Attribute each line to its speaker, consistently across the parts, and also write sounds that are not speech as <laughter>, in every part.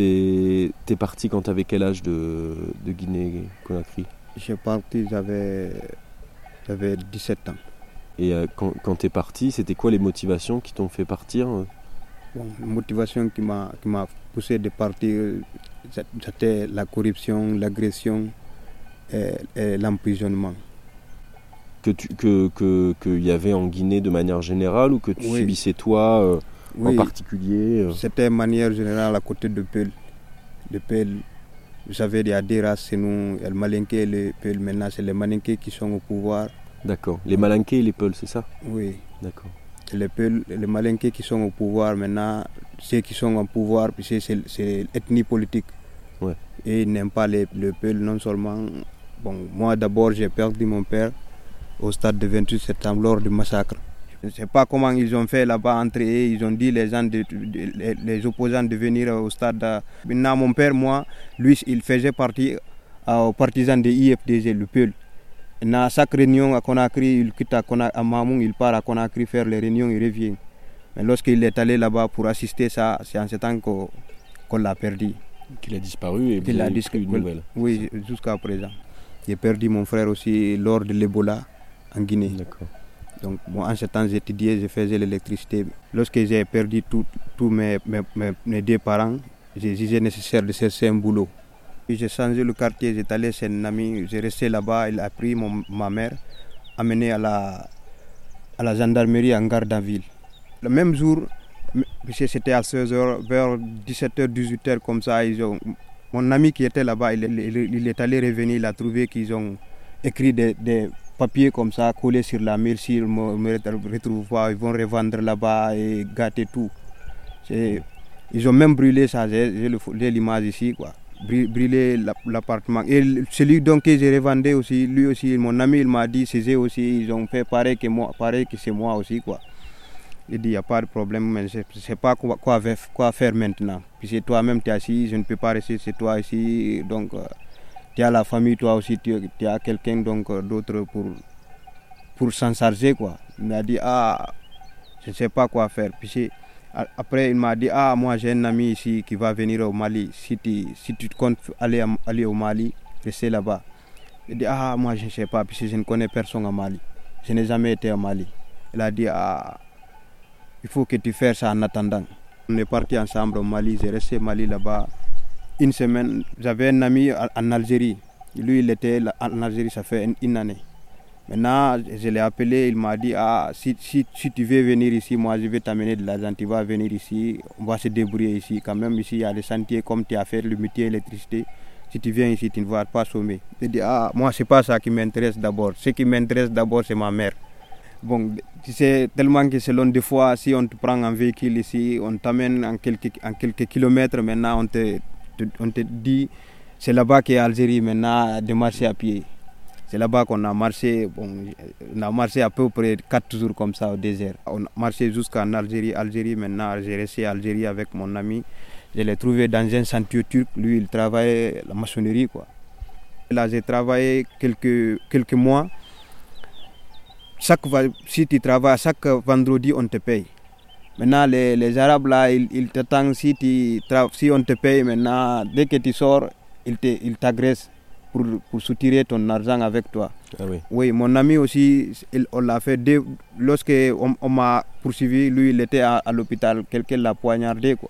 Speaker 1: T'es es parti quand t'avais quel âge de, de Guinée-Conakry
Speaker 2: J'ai parti, j'avais 17 ans.
Speaker 1: Et euh, quand, quand tu es parti, c'était quoi les motivations qui t'ont fait partir?
Speaker 2: Bon, La motivation qui m'a poussé de partir, c'était la corruption, l'agression et, l'emprisonnement.
Speaker 1: Que tu que qu'il y avait en Guinée de manière générale ou que tu subissais toi euh, en particulier
Speaker 2: euh? C'était de manière générale à côté de Peul. De Peul, vous savez, il y a des races chez nous, le Malinké et le Peul. Maintenant, c'est les Malinké qui sont au pouvoir.
Speaker 1: D'accord. Les Malinké et les Peuls, c'est ça?
Speaker 2: Oui.
Speaker 1: D'accord.
Speaker 2: Les Peuls, les Malinké qui sont au pouvoir maintenant, ceux qui sont au pouvoir, c'est l'ethnie politique.
Speaker 1: Ouais.
Speaker 2: Et ils n'aiment pas les, le Peuls, non seulement Bon, moi d'abord j'ai perdu mon père au stade de 28 septembre lors du massacre. Je ne sais pas comment ils ont fait là-bas entrer. Ils ont dit les gens, de, les opposants de venir au stade. Maintenant, mon père, moi, lui, il faisait partie euh, aux partisans de l'IFDG, le PEL. Dans chaque réunion à Conakry, il quitte à, Mamou, il part à Conakry faire les réunions, il revient. Mais lorsqu'il est allé là-bas pour assister ça, c'est en ce temps qu'on l'a perdu.
Speaker 1: Qu'il a disparu et qu'il a disparu.
Speaker 2: Oui, jusqu'à présent. J'ai perdu mon frère aussi lors de l'Ebola en Guinée. Donc, en ce temps, j'étudiais, je faisais l'électricité. Lorsque j'ai perdu tous mes, deux parents, j'ai jugé nécessaire de chercher un boulot. J'ai changé le quartier, j'ai allé chez un ami, j'ai resté là-bas, il a pris ma mère, amené à la, à la gendarmerie en garde à ville. Le même jour, c'était à 16h, vers 17h, 18h comme ça, ils ont mon ami qui était là-bas, il, est allé revenir, il a trouvé qu'ils ont écrit des, papiers comme ça, collés sur la mur, s'ils ne me, retrouvent pas, ils vont revendre là-bas et gâter tout. Ils ont même brûlé ça, j'ai l'image ici, quoi. Brûler l'appartement. Et celui donc que j'ai revendu aussi, lui aussi, mon ami, il m'a dit, c'est aussi, ils ont fait pareil que moi, pareil que c'est moi aussi, quoi. Il dit, il n'y a pas de problème, mais je ne sais pas quoi, faire maintenant. Puis toi-même, tu es assis, je ne peux pas rester chez toi ici. Donc, euh, tu as la famille, toi aussi, tu, as quelqu'un donc euh, d'autre pour, pour s'en charger, quoi. Il m'a dit, ah, je ne sais pas quoi faire. Puis après, il m'a dit, ah, moi, j'ai un ami ici qui va venir au Mali. Si tu, si tu comptes aller, aller au Mali, rester là-bas. Il dit, ah, moi, je ne sais pas, puisque je ne connais personne au Mali. Je n'ai jamais été au Mali. Il a dit, ah, il faut que tu fasses ça en attendant. On est parti ensemble au Mali, j'ai resté au Mali là-bas une semaine. J'avais un ami en Algérie. Lui, il était en Algérie, ça fait une année. Maintenant, je l'ai appelé, il m'a dit ah, si, si, tu veux venir ici, moi je vais t'amener de l'argent, tu vas venir ici, on va se débrouiller ici. Quand même, ici, il y a des sentiers comme tu as fait, le métier électricité. Si tu viens ici, tu ne vas pas sommer. Je dis ah, moi, c'est pas ça qui m'intéresse d'abord. Ce qui m'intéresse d'abord, c'est ma mère. Bon, tu sais, tellement que selon des fois, si on te prend en véhicule ici, on t'amène en quelques, en quelques kilomètres, maintenant on te, on te dit, c'est là-bas qu'est Algérie, maintenant de marcher à pied. C'est là-bas qu'on a marché, bon, on a marché à peu près 4 jours comme ça au désert. On a marché jusqu'en Algérie, Algérie, maintenant j'ai resté à Algérie avec mon ami. Je l'ai trouvé dans un chantier turc, lui il travaillait la maçonnerie quoi. Là j'ai travaillé quelques, quelques mois chaque, si tu travailles, chaque vendredi, on te paye. Maintenant, les, les Arabes, là, ils, t'attendent, si, si on te paye, maintenant, dès que tu sors, ils t'agressent pour, pour soutirer ton argent avec toi.
Speaker 1: Ah oui.
Speaker 2: oui. mon ami aussi, on l'a fait, lorsque on, m'a poursuivi, lui, il était à, à l'hôpital, quelqu'un l'a poignardé, quoi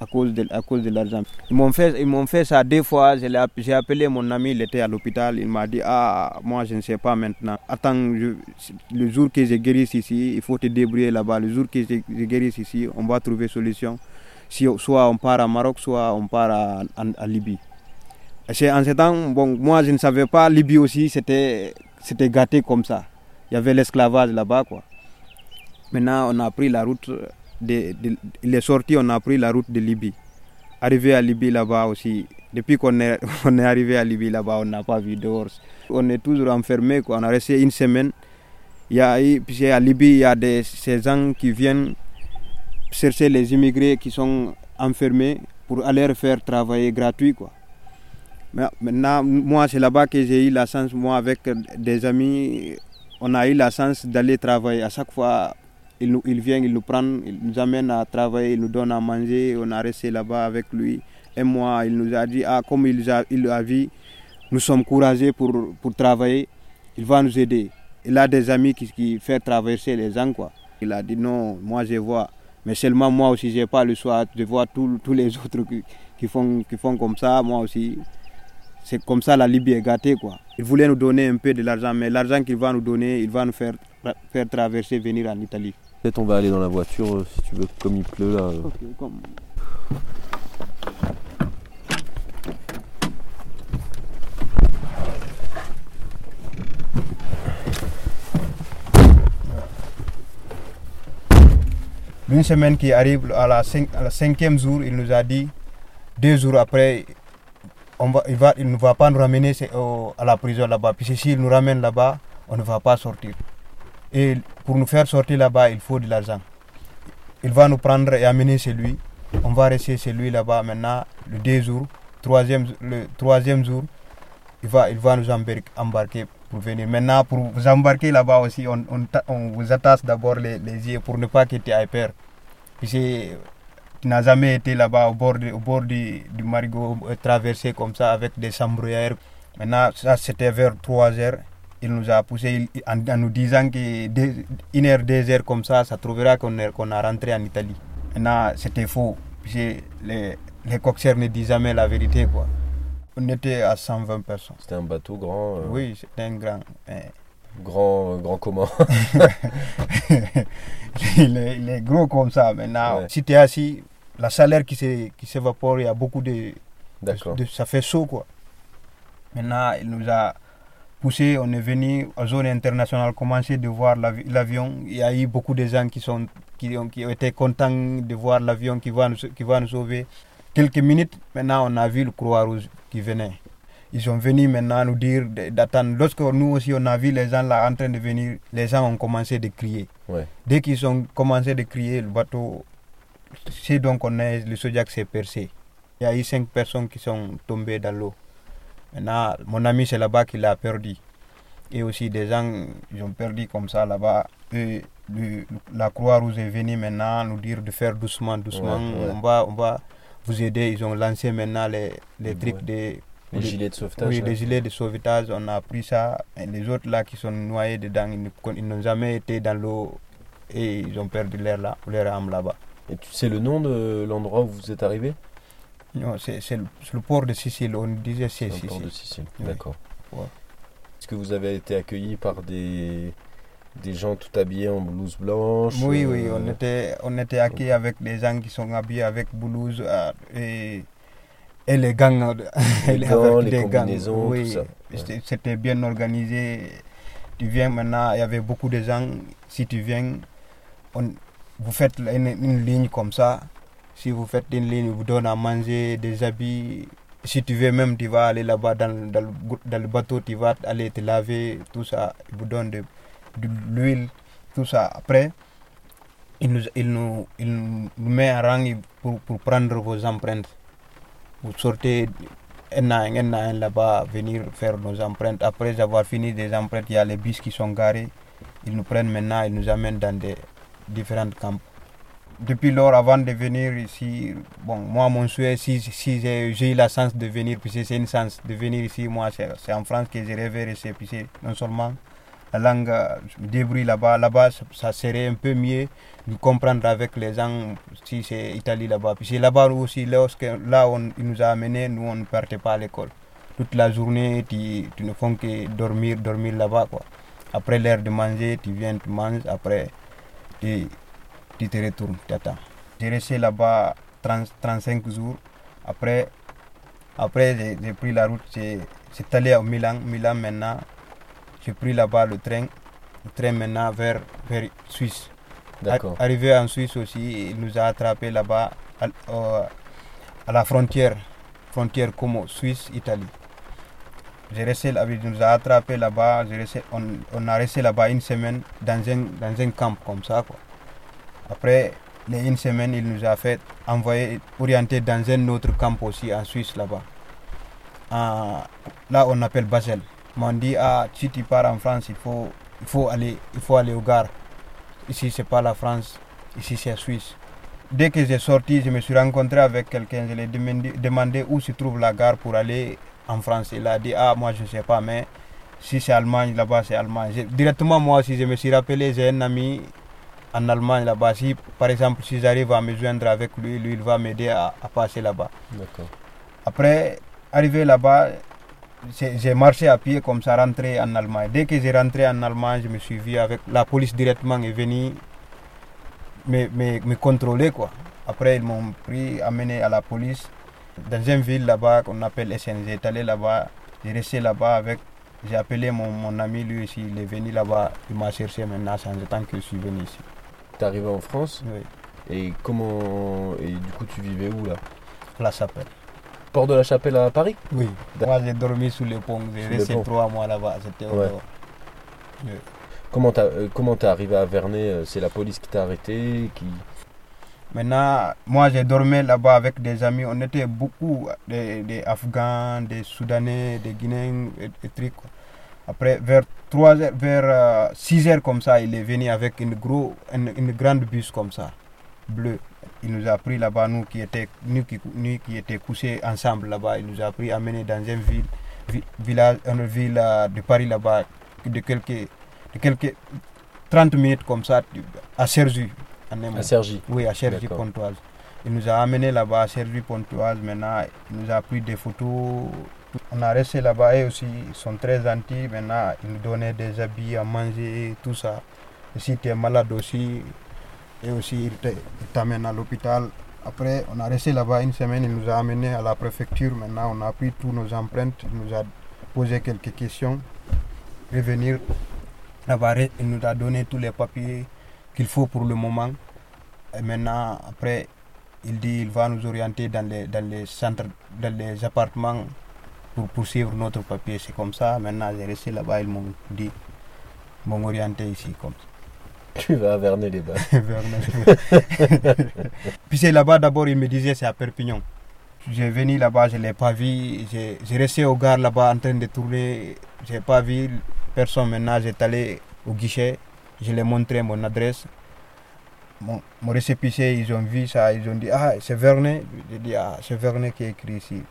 Speaker 2: à cause de, à cause de l'argent. Ils m'ont fait, ils m'ont fait ça deux fois. J'ai appelé mon ami, il était à l'hôpital. Il m'a dit Ah, moi je ne sais pas maintenant. Attends, le jour que je guérisse ici, il faut te débrouiller là-bas. Le jour que je, guérisse ici, on va trouver solution. Si, soit on part à Maroc, soit on part à, à, Libye. C'est en ce temps, bon, moi je ne savais pas, Libye aussi, c'était gâté comme ça. Il y avait l'esclavage là-bas, quoi. Maintenant, on a pris la route il est sorti, on a pris la route de Libye. Arrivé à Libye là-bas aussi, depuis qu'on est, <laughs> on est arrivé à Libye là-bas, on n'a pas vu dehors. On est toujours enfermé, on a resté une semaine. Il y a, puis à Libye, il y a des, ces gens qui viennent chercher les immigrés qui sont enfermés pour aller faire travailler gratuit. Quoi. Maintenant, moi, c'est là-bas que j'ai eu la chance, moi, avec des amis, on a eu la chance d'aller travailler. À chaque fois, il, vient, il nous prend, il nous amène à travailler, il nous donne à manger, on a resté là-bas avec lui. un mois, il nous a dit, ah, comme il a, a vu, nous sommes courageux pour, travailler, il va nous aider. Il a des amis qui, qui font traverser les gens. Il a dit, non, moi je vois. Mais seulement moi aussi, je n'ai pas le choix de voir tous les <laughs> autres qui, font, qui font comme ça. Moi aussi, c'est comme ça la Libye est gâtée. Il voulait nous donner un peu de l'argent, mais l'argent qu'il va nous donner, il va nous faire, faire traverser, venir en Italie.
Speaker 1: Peut-être on va aller dans la voiture euh, si tu veux, comme il pleut là.
Speaker 2: Une semaine qui arrive à la, cinquième jour, il nous a dit, deux jours après, on va, il, va, il ne va pas nous ramener à la prison là-bas. Puis s'il nous ramène là-bas, on ne va pas sortir. Et pour nous faire sortir là-bas, il faut de l'argent. Il va nous prendre et amener chez lui. On va rester chez lui là-bas maintenant, le deux jours. Troisième, le troisième jour, il va, il va nous embarquer pour venir. Maintenant, pour vous embarquer là-bas aussi, on, on, vous attache d'abord les, les, yeux pour ne pas quitter Hyper. Puis tu n'as jamais été là-bas au bord, au bord du, du marigot, euh, traversé comme ça avec des chambrouillères. Maintenant, ça c'était vers 3 heures. Il nous a poussé en, nous disant qu'une heure, deux heures comme ça, ça trouvera qu'on qu'on a rentré en Italie. Maintenant, c'était faux. Les, les coxers ne disent jamais la vérité. quoi. On était à 120 personnes.
Speaker 1: C'était un bateau grand euh,
Speaker 2: Oui, c'était un grand.
Speaker 1: Grand, grand comment <laughs> <laughs>
Speaker 2: il, est, gros comme ça. Maintenant, si tu es assis, la salaire qui s'évapore, il y a beaucoup de, de, Ça fait chaud, quoi. Maintenant, il nous a poussé, on est venu en zone internationale, commencer de voir l'avion. Il y a eu beaucoup de gens qui, sont, qui, ont, qui été contents de voir l'avion qui, va nous, qui va nous sauver. Quelques minutes, maintenant, on a vu le Croix-Rouge qui venait. Ils sont venus maintenant nous dire d'attendre. Lorsque nous aussi on a vu les gens là en train de venir, les gens ont commencé de crier. Dès qu'ils ont commencé de crier, le bateau, c'est donc on est, le Sojak s'est percé. Il y a eu cinq personnes qui sont tombées dans l'eau. Maintenant, mon ami c'est là-bas qui l'a perdu. Et aussi des gens, ils ont perdu comme ça là-bas. Et la Croix-Rouge est venue maintenant nous dire de faire doucement, doucement. On, va, on va vous aider. Ils ont lancé maintenant les, les trucs des
Speaker 1: les gilets de sauvetage
Speaker 2: Oui, les gilets de sauvetage, on a pris ça. Et les autres là qui sont noyés dedans, ils n'ont jamais été dans l'eau et ils ont perdu leur, là, leur âme là-bas.
Speaker 1: Et tu sais le nom de l'endroit où vous êtes arrivé
Speaker 2: Non, c'est le, le, port de Sicile. On disait c'est
Speaker 1: Le port de Sicile, d'accord. Est-ce que vous avez été accueilli par des, des gens tout habillés en blouse blanche
Speaker 2: Oui, oui, on euh, était, on était accueillis avec des gens qui sont habillés avec blouse euh, et et les gangs, <laughs>
Speaker 1: les, les combinaisons, oui,
Speaker 2: c'était bien organisé. Tu viens maintenant, il y avait beaucoup de gens. Si tu viens, on, vous faites une, ligne comme ça. Si vous faites une ligne, vous donne à manger, des habits. Si tu veux même, tu vas aller là-bas dans, le bateau, tu vas aller te laver, tout ça. Il vous donne de, l'huile, tout ça. Après, il nous, met en rang pour, prendre vos empreintes vous sortez un an, un an là-bas, venir faire nos empreintes. Après avoir fini des empreintes, il y a les bus qui sont garés. Ils nous prennent maintenant, ils nous amènent dans des différents camps. Depuis lors, avant de venir ici, bon, moi, mon souhait, si, si j'ai eu la chance de venir, puisque c'est une chance de venir ici, moi, c'est en France que j'ai rêvé rester, puisque non seulement la langue, je me débrouille là-bas. Là-bas, ça serait un peu mieux de comprendre avec les gens si c'est Italie là-bas. Puis c'est là-bas aussi, lorsque, là, on, il nous a amenés, nous, on ne partait pas à l'école. Toute la journée, tu, tu ne fais que dormir, dormir là-bas, quoi. Après l'heure de manger, tu viens, tu manges, après, tu, tu te retournes, tu attends. J'ai resté là-bas 35 jours. Après, après j'ai pris la route, c'est allé à Milan. Milan maintenant, j'ai pris là-bas le train, le train maintenant vers, vers Suisse. Arrivé en Suisse aussi, il nous a attrapé là-bas à, à, la frontière, frontière comme Suisse-Italie. J'ai resté, il nous a attrapé là-bas, on, on, a resté là-bas une semaine dans un, dans un camp comme ça. Quoi. Après une semaine, il nous a fait envoyer, orienter dans un autre camp aussi en Suisse là-bas. Ah, là, on appelle Basel m'ont dit ah si tu pars en France il faut il faut aller il faut aller au gare ici c'est pas la France ici c'est la Suisse dès que j'ai sorti, je me suis rencontré avec quelqu'un, je lui ai demandé, où se trouve la gare pour aller en France. Il a dit, ah, moi je ne sais pas, mais si c'est Allemagne, là-bas c'est Allemagne. Directement, moi, si je me suis rappelé, j'ai un ami en Allemagne là-bas. Si, par exemple, si j'arrive à me joindre avec lui, lui, il va m'aider à, passer là-bas. Après, arrivé là-bas, j'ai marché à pied comme ça, rentré en Allemagne. Dès que j'ai rentré en Allemagne, je me suis vu avec la police directement est venue me, me, me contrôler. Quoi. Après, ils m'ont pris, amené à la police dans une ville là-bas qu'on appelle SN. J'ai allé là-bas, j'ai resté là-bas avec. J'ai appelé mon, mon, ami, lui aussi, il est venu là-bas, il m'a cherché maintenant, sans temps que je suis venu ici.
Speaker 1: Tu es arrivé en France
Speaker 2: Oui.
Speaker 1: Et comment. Et du coup, tu vivais où là?
Speaker 2: La Chapelle.
Speaker 1: Port de la Chapelle à Paris?
Speaker 2: Oui. Moi, j'ai dormi sous les ponts. J'ai resté trois mois là-bas. C'était ouais.
Speaker 1: Comment t'es euh, comment arrivé à Vernet euh, C'est la police qui t'a arrêté qui...
Speaker 2: Maintenant, moi j'ai dormi là-bas avec des amis. On était beaucoup des, Afghans, des Soudanais, des Guinéens et, trucs. Après, vers 3 vers 6 euh, heures comme ça, il est venu avec une, gros, une, grande bus comme ça, bleue. Il nous a pris là-bas, nous qui étaient, nous qui, nous qui étaient couchés ensemble là-bas. Il nous a pris, amené dans une ville, village, une ville de Paris là-bas, de quelques de quelques 30 minutes comme ça à Sergi.
Speaker 1: À Sergi
Speaker 2: Oui, à Sergi Pontoise. Il nous a amené là-bas à Sergi Pontoise. Maintenant, il nous a pris des photos. On a resté là-bas et aussi, ils sont très gentils. Maintenant, ils nous donnaient des habits à manger, tout ça. Et si tu es malade aussi, et aussi, ils t'amènent à l'hôpital. Après, on a resté là-bas une semaine, il nous a amené à la préfecture. Maintenant, on a pris tous nos empreintes, il nous a posé quelques questions. Revenir il nous a donné tous les papiers qu'il faut pour le moment. Et maintenant, après, il dit qu'il va nous orienter dans les, dans les centres, dans les appartements pour poursuivre notre papier. C'est comme ça. Maintenant, j'ai resté là-bas. Ils m'ont dit, m'ont orienté ici comme ça.
Speaker 1: Tu vas à Vernet les bas. <laughs> <laughs>
Speaker 2: Puis c'est là-bas d'abord, il me disait c'est à Perpignan. J'ai venu là-bas, je ne l'ai pas vu. J'ai resté au gare là-bas en train de tourner. Je n'ai pas vu personne. Maintenant, j'étais allé au guichet, je ai montré mon adresse. Mon, mon récépissé, ils ont vu ça, ils ont dit Ah, c'est Vernet. J'ai dit Ah, c'est Vernet qui est écrit ici.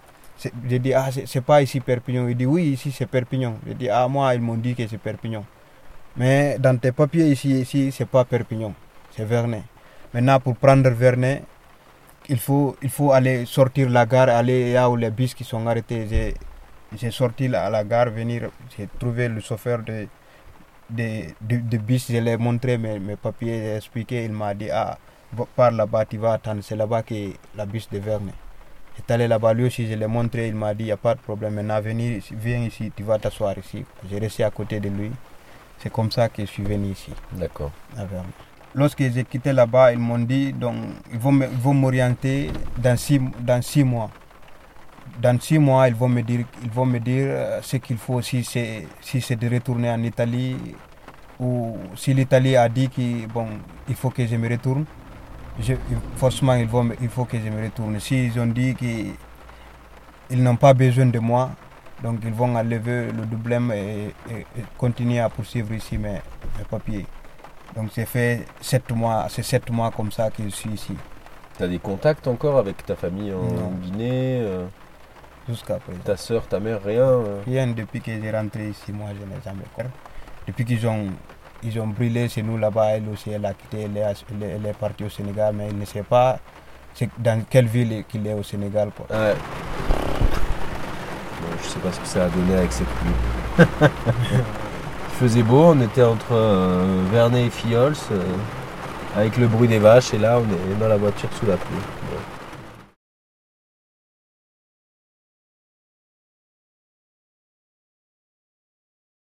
Speaker 2: J'ai dit Ah, c'est pas ici Perpignan. Il dit Oui, ici c'est Perpignan. J'ai dit Ah, moi, ils m'ont dit que c'est Perpignan. Mais dans tes papiers ici, ici c'est pas Perpignan, c'est Vernet. Maintenant, pour prendre Vernet, il faut, il faut aller sortir la gare, aller là où les bus qui sont arrêtés. J'ai sorti à la gare, venir, j'ai trouvé le chauffeur de, de, bus, je l'ai montré mes, mes papiers, j'ai expliqué, il m'a dit, ah, par là-bas, tu vas attendre, c'est là-bas que la bus de Verne. J'étais allé là-bas, lui aussi, je l'ai montré, il m'a dit, il n'y a pas de problème, maintenant, venir, viens ici, tu vas t'asseoir ici. J'ai resté à côté de lui. C'est comme ça que je suis venu ici.
Speaker 1: D'accord.
Speaker 2: À Verne. Lorsque j'ai quitté là-bas, ils m'ont dit, donc, ils vont m'orienter dans six, dans six mois dans six mois, ils vont me dire, ils vont me dire euh, ce qu'il faut, si c'est si c'est de retourner en Italie ou si l'Italie a dit qu'il bon, il faut que je me retourne. Je, forcément, ils vont, il faut que je me retourne. S'ils ont dit qu'ils n'ont pas besoin de moi, donc ils vont enlever le doublème et, continuer à poursuivre ici mes, papiers. Donc c'est fait sept mois, c'est sept mois comme ça que je suis ici.
Speaker 1: Tu as des contacts encore avec ta famille en Guinée euh?
Speaker 2: jusqu'à présent.
Speaker 1: Ta soeur, ta mère, rien euh?
Speaker 2: Rien depuis que j'ai rentré ici, moi je n'ai jamais. Depuis qu'ils ont, ils ont brûlé chez nous là-bas, elle aussi, elle a quitté, elle est, partie au Sénégal, mais elle ne sait pas dans quelle ville qu'il est au Sénégal. Quoi.
Speaker 1: Ouais. Bon, je sais pas ce que ça a donné avec cette pluie. <laughs> Il faisait beau, on était entre euh, Vernet et Fiols, euh, avec le bruit des vaches, et là on est dans la voiture sous la pluie.